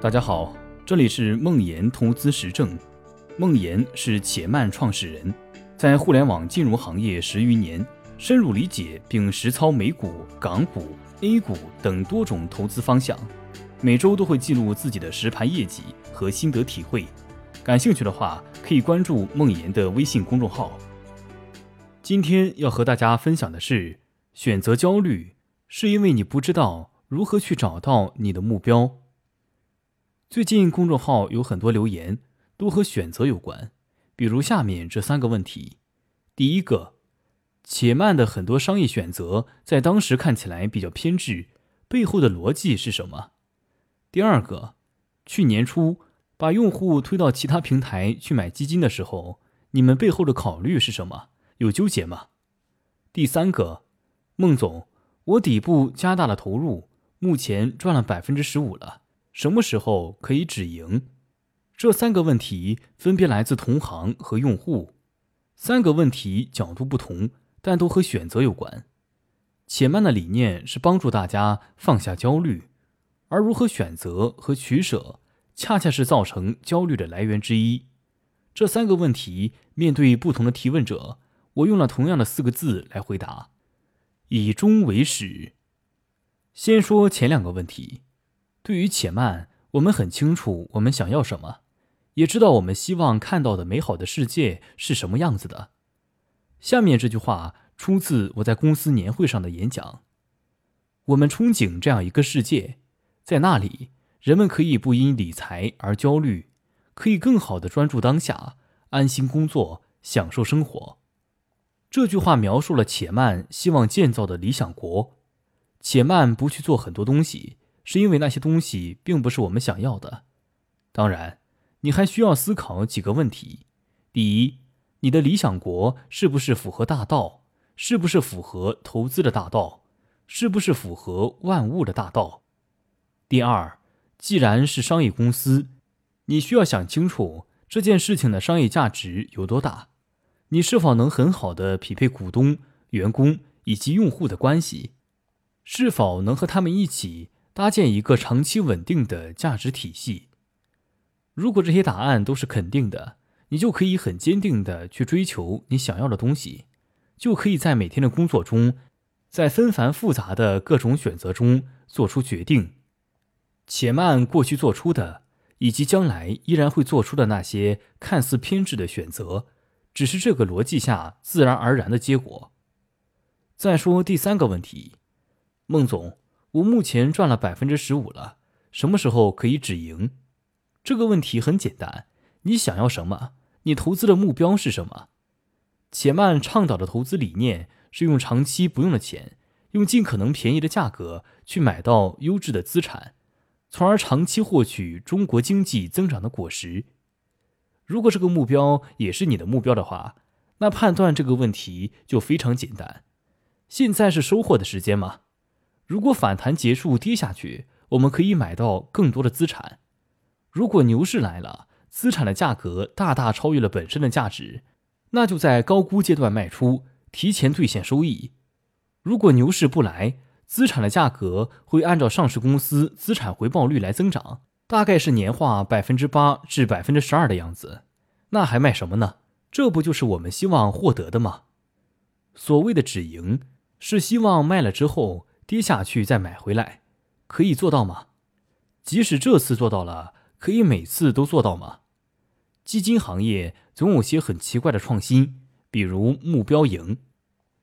大家好，这里是梦岩投资实证。梦岩是且慢创始人，在互联网金融行业十余年，深入理解并实操美股、港股、A 股等多种投资方向。每周都会记录自己的实盘业绩和心得体会。感兴趣的话，可以关注梦岩的微信公众号。今天要和大家分享的是：选择焦虑，是因为你不知道如何去找到你的目标。最近公众号有很多留言，都和选择有关，比如下面这三个问题：第一个，且慢的很多商业选择在当时看起来比较偏执，背后的逻辑是什么？第二个，去年初把用户推到其他平台去买基金的时候，你们背后的考虑是什么？有纠结吗？第三个，孟总，我底部加大了投入，目前赚了百分之十五了。什么时候可以止盈？这三个问题分别来自同行和用户。三个问题角度不同，但都和选择有关。且慢的理念是帮助大家放下焦虑，而如何选择和取舍，恰恰是造成焦虑的来源之一。这三个问题面对不同的提问者，我用了同样的四个字来回答：以终为始。先说前两个问题。对于且慢，我们很清楚我们想要什么，也知道我们希望看到的美好的世界是什么样子的。下面这句话出自我在公司年会上的演讲：我们憧憬这样一个世界，在那里人们可以不因理财而焦虑，可以更好的专注当下，安心工作，享受生活。这句话描述了且慢希望建造的理想国。且慢不去做很多东西。是因为那些东西并不是我们想要的。当然，你还需要思考几个问题：第一，你的理想国是不是符合大道？是不是符合投资的大道？是不是符合万物的大道？第二，既然是商业公司，你需要想清楚这件事情的商业价值有多大，你是否能很好的匹配股东、员工以及用户的关系，是否能和他们一起。搭建一个长期稳定的价值体系。如果这些答案都是肯定的，你就可以很坚定的去追求你想要的东西，就可以在每天的工作中，在纷繁复杂的各种选择中做出决定。且慢过去做出的，以及将来依然会做出的那些看似偏执的选择，只是这个逻辑下自然而然的结果。再说第三个问题，孟总。我目前赚了百分之十五了，什么时候可以止盈？这个问题很简单，你想要什么？你投资的目标是什么？且慢倡导的投资理念是用长期不用的钱，用尽可能便宜的价格去买到优质的资产，从而长期获取中国经济增长的果实。如果这个目标也是你的目标的话，那判断这个问题就非常简单。现在是收获的时间吗？如果反弹结束跌下去，我们可以买到更多的资产。如果牛市来了，资产的价格大大超越了本身的价值，那就在高估阶段卖出，提前兑现收益。如果牛市不来，资产的价格会按照上市公司资产回报率来增长，大概是年化百分之八至百分之十二的样子。那还卖什么呢？这不就是我们希望获得的吗？所谓的止盈，是希望卖了之后。跌下去再买回来，可以做到吗？即使这次做到了，可以每次都做到吗？基金行业总有些很奇怪的创新，比如目标盈，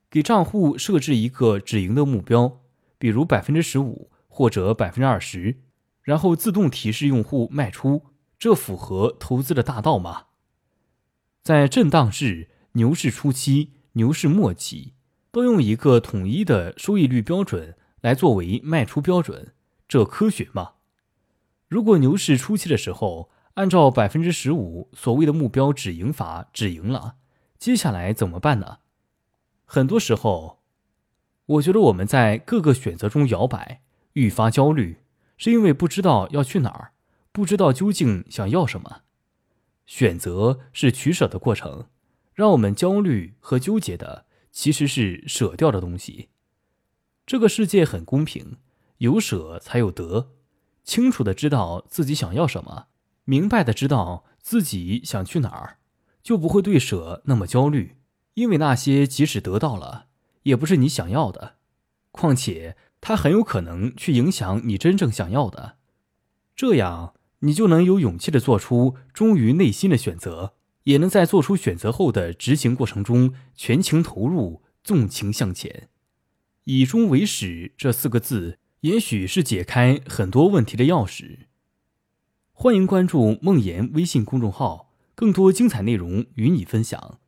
给账户设置一个止盈的目标，比如百分之十五或者百分之二十，然后自动提示用户卖出，这符合投资的大道吗？在震荡市、牛市初期、牛市末期。都用一个统一的收益率标准来作为卖出标准，这科学吗？如果牛市初期的时候按照百分之十五所谓的目标止盈法止盈了，接下来怎么办呢？很多时候，我觉得我们在各个选择中摇摆，愈发焦虑，是因为不知道要去哪儿，不知道究竟想要什么。选择是取舍的过程，让我们焦虑和纠结的。其实是舍掉的东西。这个世界很公平，有舍才有得。清楚的知道自己想要什么，明白的知道自己想去哪儿，就不会对舍那么焦虑，因为那些即使得到了，也不是你想要的。况且，它很有可能去影响你真正想要的，这样你就能有勇气的做出忠于内心的选择，也能在做出选择后的执行过程中全情投入，纵情向前。以终为始这四个字，也许是解开很多问题的钥匙。欢迎关注梦妍微信公众号，更多精彩内容与你分享。